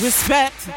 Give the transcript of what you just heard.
Respect.